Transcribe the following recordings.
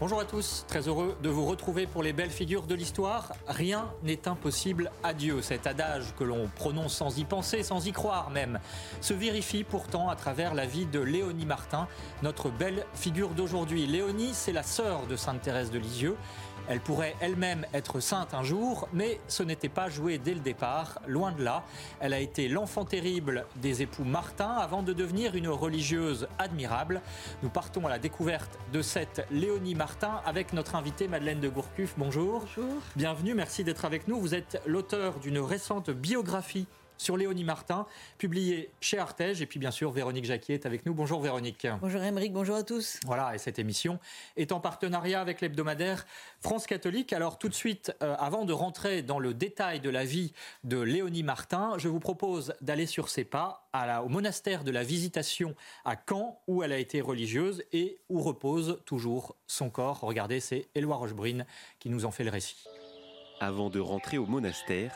Bonjour à tous, très heureux de vous retrouver pour les belles figures de l'histoire. Rien n'est impossible à Dieu. Cet adage que l'on prononce sans y penser, sans y croire même, se vérifie pourtant à travers la vie de Léonie Martin, notre belle figure d'aujourd'hui. Léonie, c'est la sœur de Sainte Thérèse de Lisieux. Elle pourrait elle-même être sainte un jour, mais ce n'était pas joué dès le départ, loin de là. Elle a été l'enfant terrible des époux Martin avant de devenir une religieuse admirable. Nous partons à la découverte de cette Léonie Martin avec notre invitée Madeleine de Gourcuff. Bonjour. Bonjour. Bienvenue, merci d'être avec nous. Vous êtes l'auteur d'une récente biographie sur Léonie Martin, publié chez Artege. Et puis bien sûr, Véronique Jacquier est avec nous. Bonjour Véronique. Bonjour Émeric, bonjour à tous. Voilà, et cette émission est en partenariat avec l'hebdomadaire France Catholique. Alors tout de suite, euh, avant de rentrer dans le détail de la vie de Léonie Martin, je vous propose d'aller sur ses pas à au monastère de la Visitation à Caen, où elle a été religieuse et où repose toujours son corps. Regardez, c'est Éloi Rochebrune qui nous en fait le récit. Avant de rentrer au monastère,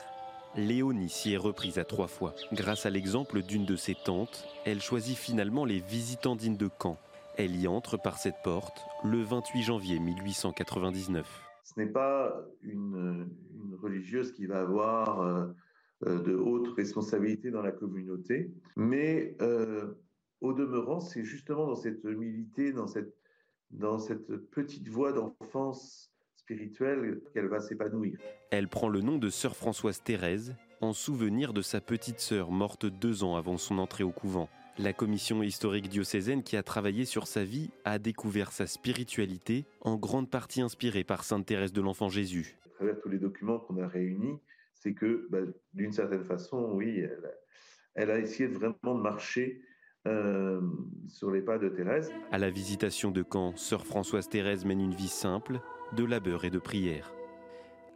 Léonie s'y est reprise à trois fois. Grâce à l'exemple d'une de ses tantes, elle choisit finalement les visitandines de Caen. Elle y entre par cette porte le 28 janvier 1899. Ce n'est pas une, religieuse qui va avoir euh, euh, de hautes responsabilités dans la communauté, mais euh, au demeurant, c'est justement dans cette humilité, dans cette, dans cette petite voie d'enfance spirituelle qu'elle va s'épanouir. Elle prend le nom de sœur Françoise Thérèse en souvenir de sa petite sœur morte deux ans avant son entrée au couvent. La commission historique diocésaine qui a travaillé sur sa vie a découvert sa spiritualité, en grande partie inspirée par Sainte Thérèse de l'Enfant Jésus. À travers tous les documents qu'on a réunis, c'est que bah, d'une certaine façon, oui, elle, elle, a essayé vraiment de marcher euh, sur les pas de Thérèse. À la visitation de Caen, sœur Françoise Thérèse mène une vie simple, de labeur et de prière.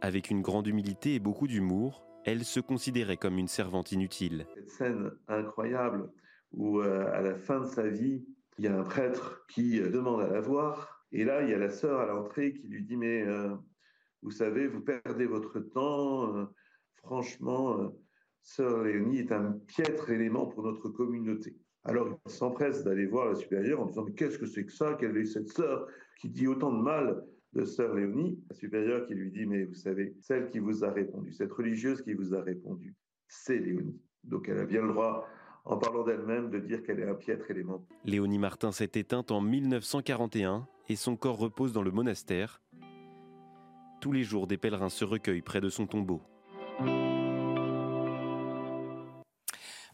Avec une grande humilité et beaucoup d'humour, elle se considérait comme une servante inutile. Cette scène incroyable où euh, à la fin de sa vie, il y a un prêtre qui euh, demande à la voir, et là il y a la sœur à l'entrée qui lui dit mais euh, vous savez, vous perdez votre temps, franchement, sœur Léonie est un piètre élément pour notre communauté. Alors il s'empresse d'aller voir la supérieure en disant mais qu'est-ce que c'est que ça? Quelle est cette sœur qui dit autant de mal de sœur Léonie, la supérieure qui lui dit, mais vous savez, celle qui vous a répondu, cette religieuse qui vous a répondu, c'est Léonie. Donc elle a bien le droit, en parlant d'elle-même, de dire qu'elle est un piètre élément. Léonie Martin s'est éteinte en 1941 et son corps repose dans le monastère. Tous les jours, des pèlerins se recueillent près de son tombeau.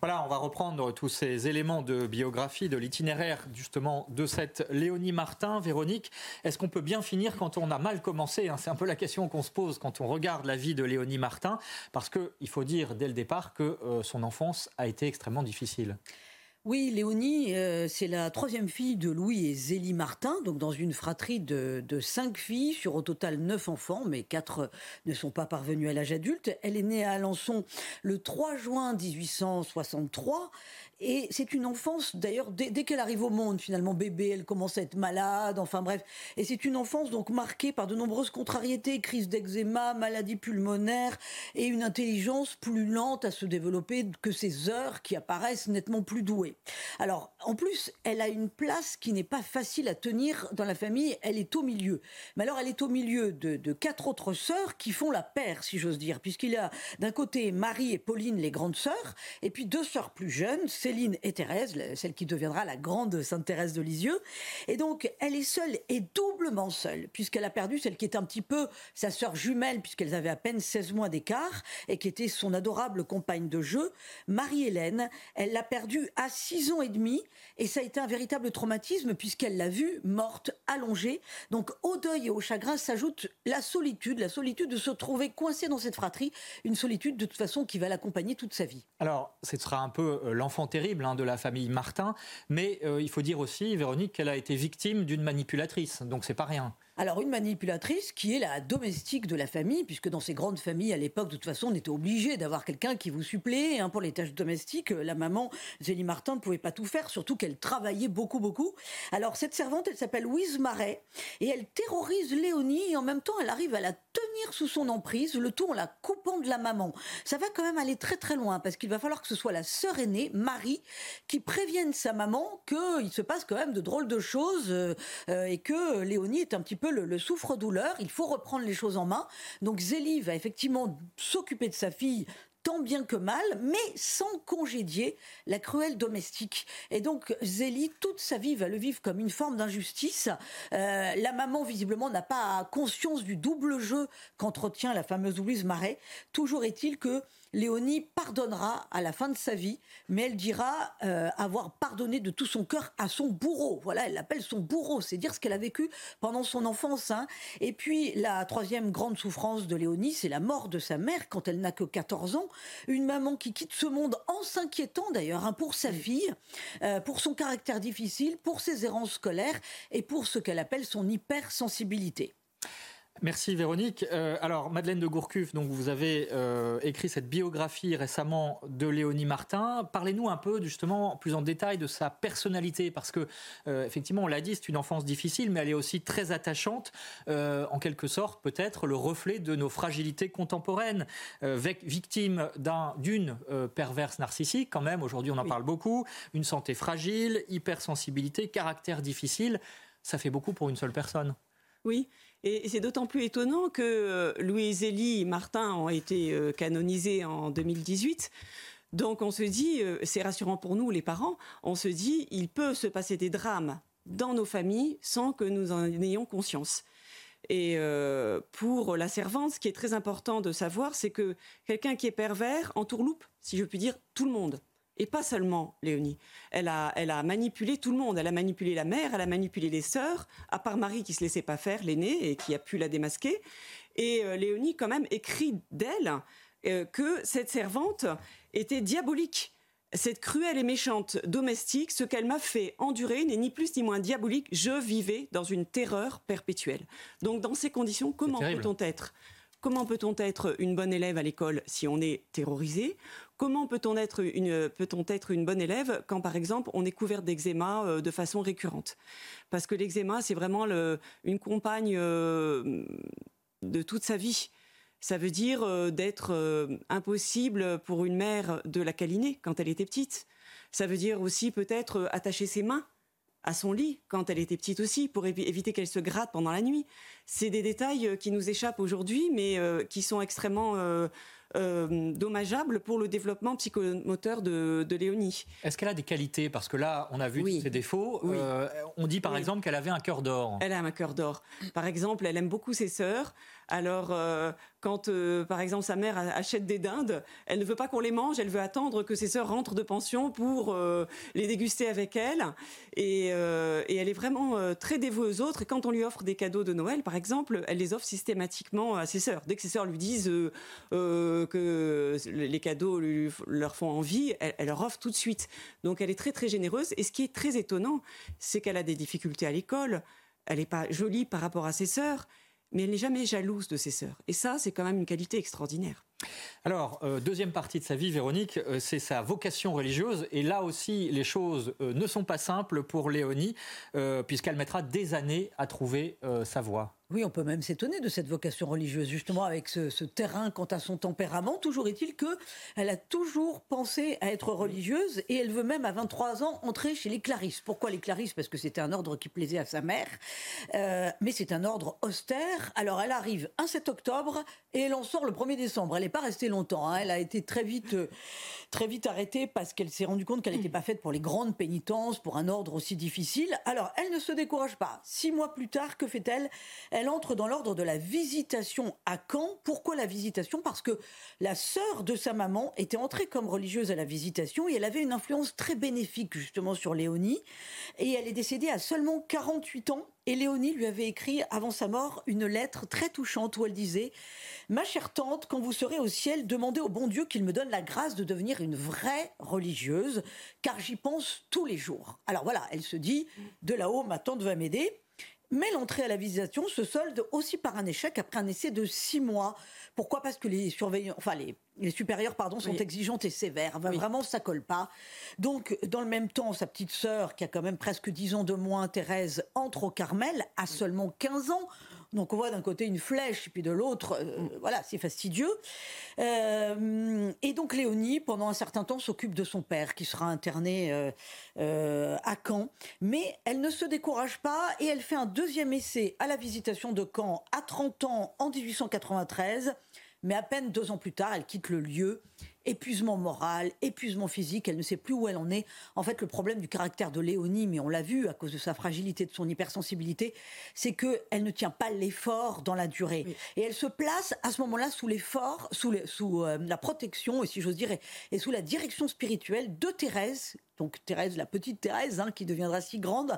Voilà, on va reprendre tous ces éléments de biographie, de l'itinéraire justement de cette Léonie Martin. Véronique, est-ce qu'on peut bien finir quand on a mal commencé hein? C'est un peu la question qu'on se pose quand on regarde la vie de Léonie Martin, parce qu'il faut dire dès le départ que euh, son enfance a été extrêmement difficile. Oui, Léonie, euh, c'est la troisième fille de Louis et Zélie Martin, donc dans une fratrie de, cinq filles, sur au total neuf enfants, mais quatre ne sont pas parvenus à l'âge adulte. Elle est née à Alençon le 3 juin 1863, et c'est une enfance, d'ailleurs, dès, dès qu'elle arrive au monde, finalement, bébé, elle commence à être malade, enfin bref, et c'est une enfance donc marquée par de nombreuses contrariétés, crise d'eczéma, maladie pulmonaire, et une intelligence plus lente à se développer que ses heures qui apparaissent nettement plus douées. Alors, en plus, elle a une place qui n'est pas facile à tenir dans la famille. Elle est au milieu. Mais alors, elle est au milieu de, quatre autres sœurs qui font la paire, si j'ose dire, puisqu'il y a d'un côté Marie et Pauline, les grandes sœurs, et puis deux sœurs plus jeunes, Céline et Thérèse, celle qui deviendra la grande Sainte Thérèse de Lisieux. Et donc, elle est seule et doublement seule, puisqu'elle a perdu celle qui est un petit peu sa sœur jumelle, puisqu'elles avaient à peine 16 mois d'écart, et qui était son adorable compagne de jeu, Marie-Hélène. Elle l'a perdue à six ans et demi, et ça a été un véritable traumatisme puisqu'elle l'a vue morte, allongée. Donc au deuil et au chagrin s'ajoute la solitude, la solitude de se trouver coincée dans cette fratrie, une solitude de toute façon qui va l'accompagner toute sa vie. Alors, ce sera un peu euh, l'enfant terrible hein, de la famille Martin, mais euh, il faut dire aussi, Véronique, qu'elle a été victime d'une manipulatrice, donc c'est pas rien. Alors une manipulatrice qui est la domestique de la famille, puisque dans ces grandes familles à l'époque, de toute façon, on était obligé d'avoir quelqu'un qui vous suppléait hein, pour les tâches domestiques. La maman, Zélie Martin, ne pouvait pas tout faire, surtout qu'elle travaillait beaucoup, beaucoup. Alors cette servante, elle s'appelle Louise Marais, et elle terrorise Léonie, et en même temps, elle arrive à la tenir sous son emprise, le tout en la coupant de la maman. Ça va quand même aller très très loin, parce qu'il va falloir que ce soit la sœur aînée, Marie, qui prévienne sa maman qu'il se passe quand même de drôles de choses, euh, euh, et que Léonie est un petit peu le souffre-douleur. Il faut reprendre les choses en main. Donc Zélie va effectivement s'occuper de sa fille tant bien que mal, mais sans congédier la cruelle domestique. Et donc Zélie, toute sa vie, va le vivre comme une forme d'injustice. Euh, la maman, visiblement, n'a pas conscience du double jeu qu'entretient la fameuse Louise Marais. Toujours est-il que Léonie pardonnera à la fin de sa vie, mais elle dira euh, avoir pardonné de tout son cœur à son bourreau. Voilà, elle l'appelle son bourreau, c'est dire ce qu'elle a vécu pendant son enfance. Hein. Et puis la troisième grande souffrance de Léonie, c'est la mort de sa mère quand elle n'a que 14 ans. Une maman qui quitte ce monde en s'inquiétant d'ailleurs hein, pour sa fille, euh, pour son caractère difficile, pour ses errances scolaires et pour ce qu'elle appelle son hypersensibilité. Merci Véronique. Euh, alors Madeleine de Gourcuff, donc vous avez euh, écrit cette biographie récemment de Léonie Martin. Parlez-nous un peu justement plus en détail de sa personnalité parce que euh, effectivement on l'a dit c'est une enfance difficile mais elle est aussi très attachante en quelque sorte peut-être le reflet de nos fragilités contemporaines victime d'une perverse narcissique quand même aujourd'hui on en parle beaucoup une santé fragile hypersensibilité caractère difficile ça fait beaucoup pour une seule personne. Oui, et c'est d'autant plus étonnant que euh, Louise Elie et Martin ont été euh, canonisés en 2018. Donc on se dit, euh, c'est rassurant pour nous les parents, on se dit, il peut se passer des drames dans nos familles sans que nous en ayons conscience. Et pour la servante, ce qui est très important de savoir, c'est que quelqu'un qui est pervers entourloupe, si je puis dire, tout le monde. Et pas seulement Léonie. Elle a, elle a manipulé tout le monde. Elle a manipulé la mère, elle a manipulé les sœurs, à part Marie qui se laissait pas faire, l'aînée, et qui a pu la démasquer. Et euh, Léonie, quand même, écrit d'elle euh, que cette servante était diabolique. Cette cruelle et méchante domestique, ce qu'elle m'a fait endurer n'est ni plus ni moins diabolique. Je vivais dans une terreur perpétuelle. Donc, dans ces conditions, comment peut-on être Comment peut-on être une bonne élève à l'école si on est terrorisé? Comment peut-on être une, peut-on être une bonne élève quand, par exemple, on est couvert d'eczéma euh, de façon récurrente? Parce que l'eczéma, c'est vraiment une compagne euh, de toute sa vie. Ça veut dire euh, d'être impossible pour une mère de la câliner quand elle était petite. Ça veut dire aussi peut-être attacher ses mains à son lit quand elle était petite aussi, pour éviter qu'elle se gratte pendant la nuit. C'est des détails euh, qui nous échappent aujourd'hui, mais euh, qui sont extrêmement euh, dommageables pour le développement psychomoteur de, Léonie. Est-ce qu'elle a des qualités? Parce que là, on a vu ses défauts. on dit par exemple qu'elle avait un cœur d'or. Elle a un cœur d'or. Par exemple, elle aime beaucoup ses sœurs. Alors, quand, euh, par exemple, sa mère achète des dindes, elle ne veut pas qu'on les mange, elle veut attendre que ses sœurs rentrent de pension pour euh, les déguster avec elle. Et, euh, elle est vraiment très dévouée aux autres. Et quand on lui offre des cadeaux de Noël, par exemple, elle les offre systématiquement à ses sœurs. Dès que ses sœurs lui disent que les cadeaux leur font envie, elle, elle leur offre tout de suite. Donc, elle est très, très généreuse. Et ce qui est très étonnant, c'est qu'elle a des difficultés à l'école. Elle n'est pas jolie par rapport à ses sœurs mais elle n'est jamais jalouse de ses sœurs. Et ça, c'est quand même une qualité extraordinaire. Alors, euh, deuxième partie de sa vie, Véronique, euh, c'est sa vocation religieuse. Et là aussi, les choses euh, ne sont pas simples pour Léonie, puisqu'elle mettra des années à trouver sa voie. Oui, on peut même s'étonner de cette vocation religieuse, justement avec ce, terrain quant à son tempérament. Toujours est-il que elle a toujours pensé à être religieuse et elle veut même à 23 ans entrer chez les Clarisses. Pourquoi les Clarisses? Parce que c'était un ordre qui plaisait à sa mère, euh, mais c'est un ordre austère. Alors elle arrive un 7 octobre et elle en sort le 1er décembre. Elle n'est pas restée longtemps. Hein. Elle a été très vite, euh, très vite arrêtée parce qu'elle s'est rendue compte qu'elle n'était pas faite pour les grandes pénitences, pour un ordre aussi difficile. Alors elle ne se décourage pas. Six mois plus tard, que fait-elle? elle entre dans l'ordre de la visitation à Caen. Pourquoi la visitation? Parce que la sœur de sa maman était entrée comme religieuse à la visitation et elle avait une influence très bénéfique justement sur Léonie. Et elle est décédée à seulement 48 ans. Et Léonie lui avait écrit avant sa mort une lettre très touchante où elle disait Ma chère tante, quand vous serez au ciel, demandez au bon Dieu qu'il me donne la grâce de devenir une vraie religieuse, car j'y pense tous les jours. Alors voilà, elle se dit De là-haut, ma tante va m'aider. Mais l'entrée à la visitation se solde aussi par un échec après un essai de six mois. Pourquoi? Parce que les surveillants, enfin les, les supérieurs, pardon, sont exigeantes et sévères. Vraiment, ça colle pas. Donc, dans le même temps, sa petite sœur, qui a quand même presque dix ans de moins, Thérèse, entre au Carmel, à seulement 15 ans. Donc on voit d'un côté une flèche, puis de l'autre, euh, mm. voilà, c'est fastidieux. Euh, et donc Léonie, pendant un certain temps, s'occupe de son père, qui sera interné à Caen. Mais elle ne se décourage pas et elle fait un deuxième essai à la visitation de Caen à 30 ans en 1893. Mais à peine deux ans plus tard, elle quitte le lieu épuisement moral, épuisement physique, elle ne sait plus où elle en est. En fait, le problème du caractère de Léonie, mais on l'a vu à cause de sa fragilité, de son hypersensibilité, c'est qu'elle ne tient pas l'effort dans la durée. Et elle se place à ce moment-là sous l'effort, sous, sous euh, la protection, et si j'ose dire, et sous la direction spirituelle de Thérèse, donc Thérèse, la petite Thérèse, hein, qui deviendra si grande,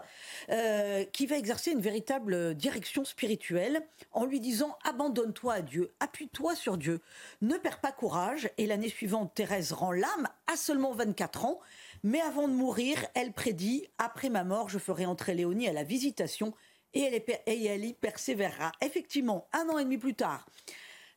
euh, qui va exercer une véritable direction spirituelle en lui disant abandonne-toi à Dieu, appuie-toi sur Dieu, ne perds pas courage. Et l'année suivante, Thérèse rend l'âme à seulement 24 ans, mais avant de mourir, elle prédit après ma mort, je ferai entrer Léonie à la visitation et elle, et elle y persévérera. Effectivement, un an et demi plus tard,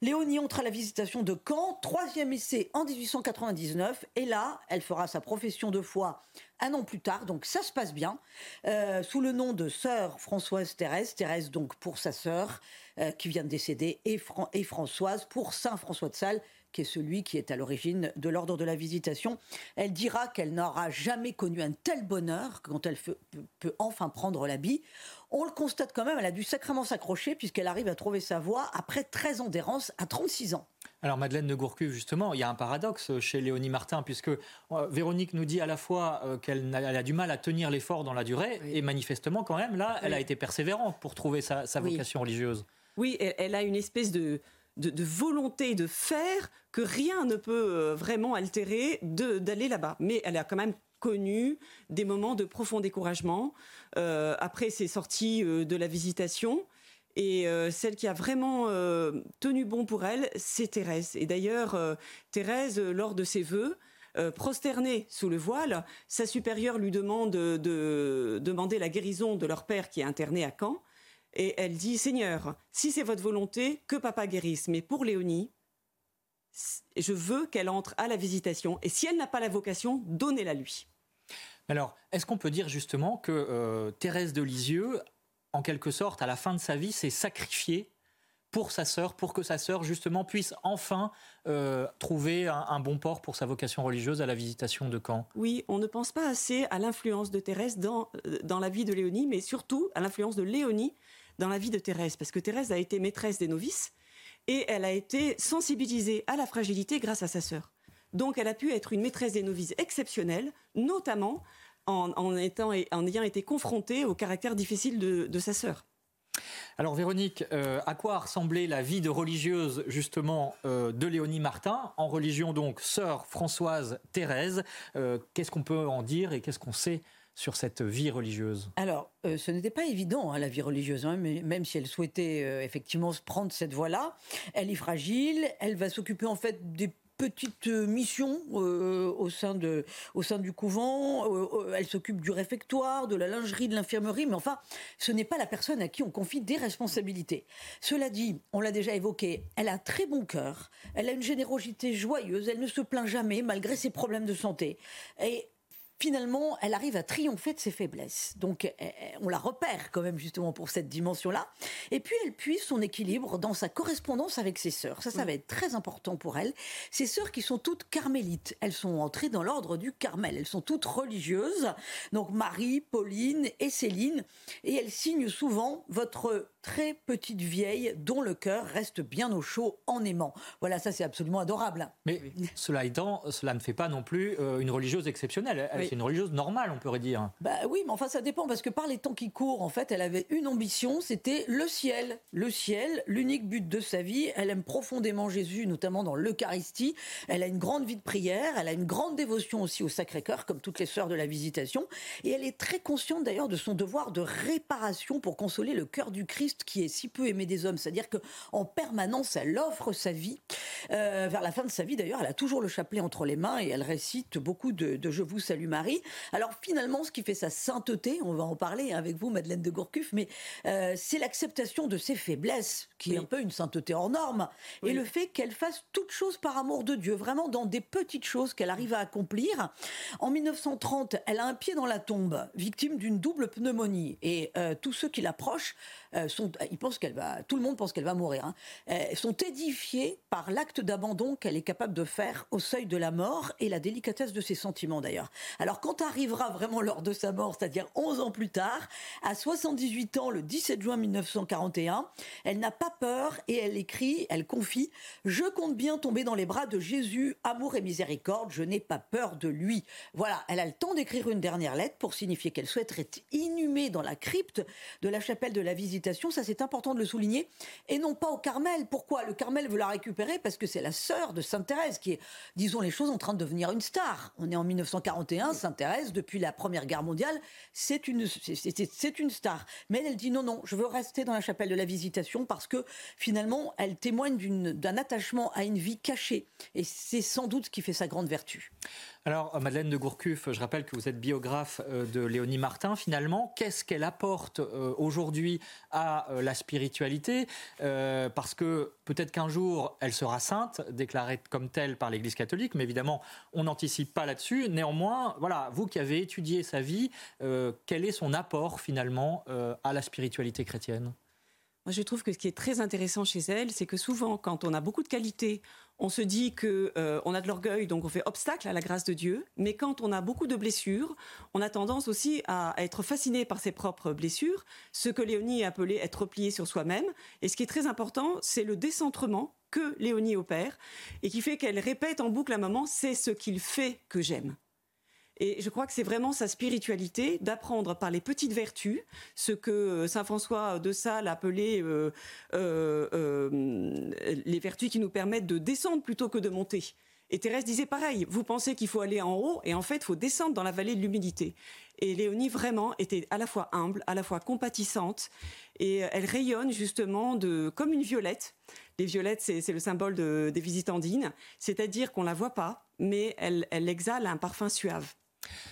Léonie entre à la visitation de Caen, troisième essai en 1899, et là, elle fera sa profession de foi un an plus tard, donc ça se passe bien, euh, sous le nom de sœur Françoise Thérèse, Thérèse donc pour sa sœur euh, qui vient de décéder, et, et Françoise pour Saint François de Sales, qui est celui qui est à l'origine de l'ordre de la visitation. Elle dira qu'elle n'aura jamais connu un tel bonheur quand elle peut enfin prendre l'habit. On le constate quand même, elle a dû sacrément s'accrocher puisqu'elle arrive à trouver sa voie après 13 ans d'errance à 36 ans. Alors Madeleine de Gourcuff, justement, il y a un paradoxe chez Léonie Martin, puisque euh, Véronique nous dit à la fois euh, qu'elle a, du mal à tenir l'effort dans la durée, et manifestement quand même, là, elle a été persévérante pour trouver sa, vocation religieuse. Oui, elle, a une espèce de, de, volonté de faire que rien ne peut euh, vraiment altérer d'aller là-bas. Mais elle a quand même connu des moments de profond découragement euh, après ses sorties euh, de la visitation. Et celle qui a vraiment tenu bon pour elle, c'est Thérèse. Et d'ailleurs, Thérèse, lors de ses vœux, prosternée sous le voile, sa supérieure lui demande de demander la guérison de leur père qui est interné à Caen et elle dit Seigneur, si c'est votre volonté, que papa guérisse. Mais pour Léonie, je veux qu'elle entre à la visitation. Et si elle n'a pas la vocation, donnez-la lui. Alors, est-ce qu'on peut dire justement que euh, Thérèse de Lisieux, en quelque sorte, à la fin de sa vie, s'est sacrifiée pour sa sœur, pour que sa sœur justement puisse enfin euh, trouver un, bon port pour sa vocation religieuse à la visitation de Caen? Oui, on ne pense pas assez à l'influence de Thérèse dans, euh, dans la vie de Léonie, mais surtout à l'influence de Léonie dans la vie de Thérèse, parce que Thérèse a été maîtresse des novices et elle a été sensibilisée à la fragilité grâce à sa sœur. Donc elle a pu être une maîtresse des novices exceptionnelle, notamment en, étant, en ayant été confrontée au caractère difficile de, sa sœur. Alors Véronique, euh, à quoi a ressemblé la vie de religieuse justement euh, de Léonie Martin? En religion donc, sœur Françoise Thérèse. Euh, qu'est-ce qu'on peut en dire et qu'est-ce qu'on sait sur cette vie religieuse? Alors, euh, ce n'était pas évident, hein, la vie religieuse, hein, mais même si elle souhaitait euh, effectivement prendre cette voie-là. Elle est fragile, elle va s'occuper en fait des petites euh, missions au, sein de, au sein du couvent. elle s'occupe du réfectoire, de la lingerie, de l'infirmerie, mais enfin, ce n'est pas la personne à qui on confie des responsabilités. Cela dit, on l'a déjà évoqué, elle a un très bon cœur, elle a une générosité joyeuse, elle ne se plaint jamais malgré ses problèmes de santé. Et finalement, elle arrive à triompher de ses faiblesses. Donc, eh, eh, on la repère quand même justement pour cette dimension-là. Et puis, elle puise son équilibre dans sa correspondance avec ses sœurs. Ça, ça va être très important pour elle. Ses sœurs qui sont toutes carmélites. Elles sont entrées dans l'ordre du Carmel. Elles sont toutes religieuses. Donc, Marie, Pauline et Céline. Et elles signent souvent votre très petite vieille dont le cœur reste bien au chaud en aimant. Voilà, ça c'est absolument adorable. Mais cela étant, cela ne fait pas non plus euh, une religieuse exceptionnelle. Elle, C'est une religieuse normale, on pourrait dire. Bah oui, mais enfin ça dépend parce que par les temps qui courent, en fait, elle avait une ambition, c'était le ciel. Le ciel, l'unique but de sa vie. Elle aime profondément Jésus, notamment dans l'Eucharistie. Elle a une grande vie de prière, elle a une grande dévotion aussi au Sacré-Cœur, comme toutes les sœurs de la Visitation. Et elle est très consciente d'ailleurs de son devoir de réparation pour consoler le cœur du Christ qui est si peu aimé des hommes, c'est-à-dire qu'en permanence, elle offre sa vie. Euh, vers la fin de sa vie, d'ailleurs, elle a toujours le chapelet entre les mains et elle récite beaucoup de, Je vous salue Marie. Alors finalement, ce qui fait sa sainteté, on va en parler avec vous, Madeleine de Gourcuff, mais euh, c'est l'acceptation de ses faiblesses, qui est un peu une sainteté hors norme, et le fait qu'elle fasse toutes choses par amour de Dieu, vraiment dans des petites choses qu'elle arrive à accomplir. En 1930, elle a un pied dans la tombe, victime d'une double pneumonie, et euh, tous ceux qui l'approchent sont pensent qu'elle va, tout le monde pense qu'elle va mourir. Hein. Elles sont édifiées par l'acte d'abandon qu'elle est capable de faire au seuil de la mort et la délicatesse de ses sentiments d'ailleurs. Alors quand arrivera vraiment l'heure de sa mort, c'est-à-dire 11 ans plus tard, à 78 ans, le 17 juin 1941, elle n'a pas peur et elle écrit, elle confie, je compte bien tomber dans les bras de Jésus, amour et miséricorde, je n'ai pas peur de lui. Voilà, elle a le temps d'écrire une dernière lettre pour signifier qu'elle souhaiterait être inhumée dans la crypte de la chapelle de la Visitation, ça c'est important de le souligner, et non pas au Carmel. Pourquoi Le Carmel veut la récupérer? Parce que c'est la sœur de Sainte Thérèse qui est, disons les choses, en train de devenir une star. On est en 1941, Sainte Thérèse, depuis la Première Guerre mondiale, c'est une, c'est une star. Mais elle, elle dit non, non, je veux rester dans la chapelle de la Visitation parce que finalement, elle témoigne d'un attachement à une vie cachée. Et c'est sans doute ce qui fait sa grande vertu. Alors, Madeleine de Gourcuff, je rappelle que vous êtes biographe euh, de Léonie Martin. Finalement, qu'est-ce qu'elle apporte euh, aujourd'hui à euh, la spiritualité Parce que peut-être qu'un jour, elle sera sainte, déclarée comme telle par l'Église catholique, mais évidemment, on n'anticipe pas là-dessus. Néanmoins, voilà, vous qui avez étudié sa vie, quel est son apport finalement à la spiritualité chrétienne? Moi, je trouve que ce qui est très intéressant chez elle, c'est que souvent, quand on a beaucoup de qualités, on se dit que euh, on a de l'orgueil, donc on fait obstacle à la grâce de Dieu. Mais quand on a beaucoup de blessures, on a tendance aussi à, être fasciné par ses propres blessures, ce que Léonie a appelé être replié sur soi-même. Et ce qui est très important, c'est le décentrement que Léonie opère et qui fait qu'elle répète en boucle à maman, c'est ce qu'il fait que j'aime. Et je crois que c'est vraiment sa spiritualité d'apprendre par les petites vertus, ce que euh, saint François de Sales appelait euh, euh, les vertus qui nous permettent de descendre plutôt que de monter. Et Thérèse disait pareil, vous pensez qu'il faut aller en haut, et en fait, il faut descendre dans la vallée de l'humilité. Et Léonie, vraiment, était à la fois humble, à la fois compatissante, et elle rayonne justement de, comme une violette. Les violettes, c'est le symbole des visitandines, c'est-à-dire qu'on la voit pas, mais elle, elle exhale un parfum suave.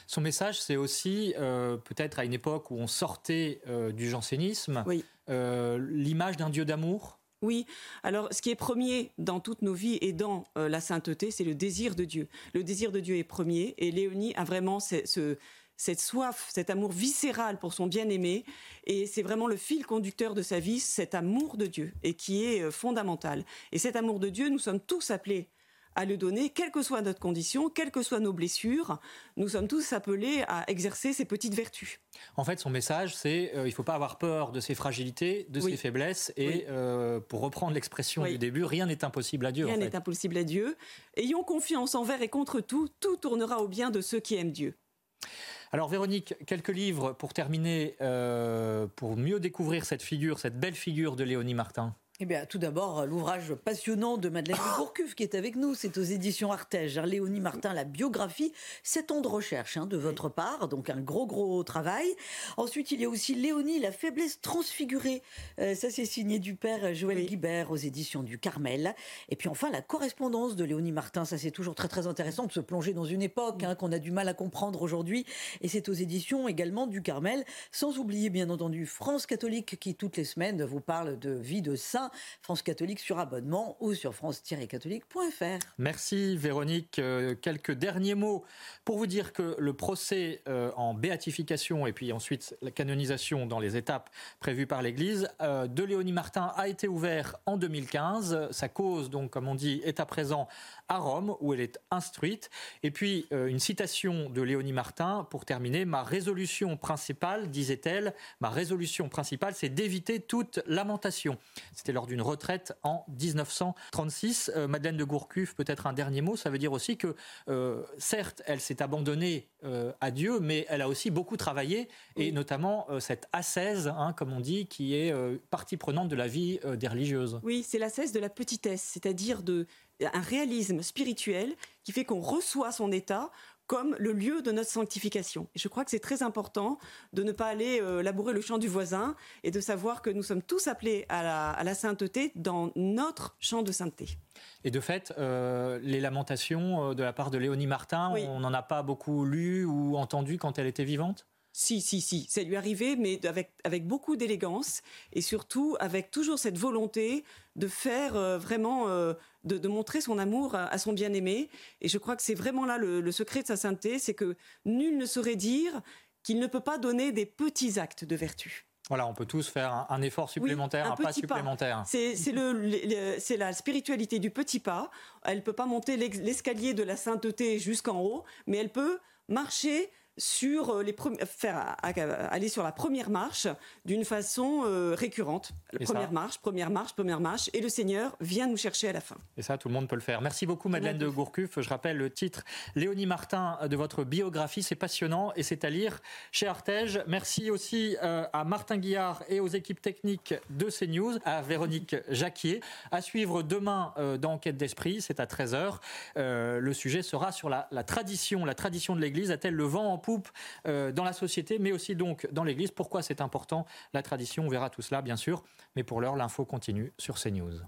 Son message, c'est aussi, euh, peut-être à une époque où on sortait euh, du jansénisme, euh, l'image d'un Dieu d'amour? Oui, alors ce qui est premier dans toutes nos vies et dans la sainteté, c'est le désir de Dieu. Le désir de Dieu est premier et Léonie a vraiment cette soif, cet amour viscéral pour son bien-aimé. Et c'est vraiment le fil conducteur de sa vie, cet amour de Dieu, et qui est fondamental. Et cet amour de Dieu, nous sommes tous appelés à le donner, quelle que soit notre condition, quelles que soient nos blessures. Nous sommes tous appelés à exercer ces petites vertus. En fait, son message, c'est euh, il ne faut pas avoir peur de ses fragilités, de ses faiblesses, et euh, pour reprendre l'expression du début, rien n'est impossible à Dieu. Rien n'est impossible à Dieu. Ayons confiance envers et contre tout, tout tournera au bien de ceux qui aiment Dieu. Alors Véronique, quelques livres pour terminer, euh, pour mieux découvrir cette figure, cette belle figure de Léonie Martin. Eh bien, tout d'abord, l'ouvrage passionnant de Madeleine de Bourcuff qui est avec nous, c'est aux éditions Artege. Léonie Martin, la biographie, sept ans de recherche hein, de votre part, donc un gros gros travail. Ensuite, il y a aussi Léonie, la faiblesse transfigurée. Euh, ça, c'est signé du père Joël Guibert aux éditions du Carmel. Et puis enfin, la correspondance de Léonie Martin. Ça, c'est toujours très très intéressant de se plonger dans une époque hein, qu'on a du mal à comprendre aujourd'hui. Et c'est aux éditions également du Carmel. Sans oublier, bien entendu, France catholique qui toutes les semaines vous parle de vie de saint France catholique sur abonnement ou sur france-catholique.fr. Merci Véronique. Euh, quelques derniers mots pour vous dire que le procès euh, en béatification et puis ensuite la canonisation dans les étapes prévues par l'Église euh, de Léonie Martin a été ouvert en 2015. Sa cause, donc, comme on dit, est à présent à Rome où elle est instruite. Et puis une citation de Léonie Martin pour terminer. Ma résolution principale, disait-elle, ma résolution principale, c'est d'éviter toute lamentation. C'était lors d'une retraite en 1936. Euh, Madeleine de Gourcuff, peut-être un dernier mot, ça veut dire aussi que, euh, certes, elle s'est abandonnée euh, à Dieu, mais elle a aussi beaucoup travaillé, et notamment cette ascèse, hein, comme on dit, qui est partie prenante de la vie des religieuses. Oui, c'est l'ascèse de la petitesse, c'est-à-dire de un réalisme spirituel qui fait qu'on reçoit son état comme le lieu de notre sanctification. Et je crois que c'est très important de ne pas aller euh, labourer le champ du voisin et de savoir que nous sommes tous appelés à la, sainteté dans notre champ de sainteté. Et de fait, euh, les lamentations euh, de la part de Léonie Martin, on n'en a pas beaucoup lu ou entendu quand elle était vivante? Si, si, si, ça lui arrivait, mais avec, avec beaucoup d'élégance et surtout avec toujours cette volonté de faire vraiment de, montrer son amour à, son bien-aimé. Et je crois que c'est vraiment là le, secret de sa sainteté, c'est que nul ne saurait dire qu'il ne peut pas donner des petits actes de vertu. Voilà, on peut tous faire un, effort supplémentaire, un, pas supplémentaire. C'est la spiritualité du petit pas. Elle ne peut pas monter l'escalier de la sainteté jusqu'en haut, mais elle peut marcher sur euh, les faire aller sur la première marche d'une façon euh, récurrente. première marche, première marche, première marche, et le Seigneur vient nous chercher à la fin. Et ça, tout le monde peut le faire. Merci beaucoup, Madeleine de Gourcuff. Je rappelle le titre Léonie Martin de votre biographie. C'est passionnant et c'est à lire chez Artege. Merci aussi euh, à Martin Guillard et aux équipes techniques de CNews, à Véronique Jacquier. À suivre demain dans Enquête d'Esprit, c'est à 13h. le sujet sera sur la, la tradition. La tradition de l'Église a-t-elle le vent en poupe euh, dans la société, mais aussi donc dans l'Église. Pourquoi c'est important? La tradition, on verra tout cela bien sûr. Mais pour l'heure, l'info continue sur CNews.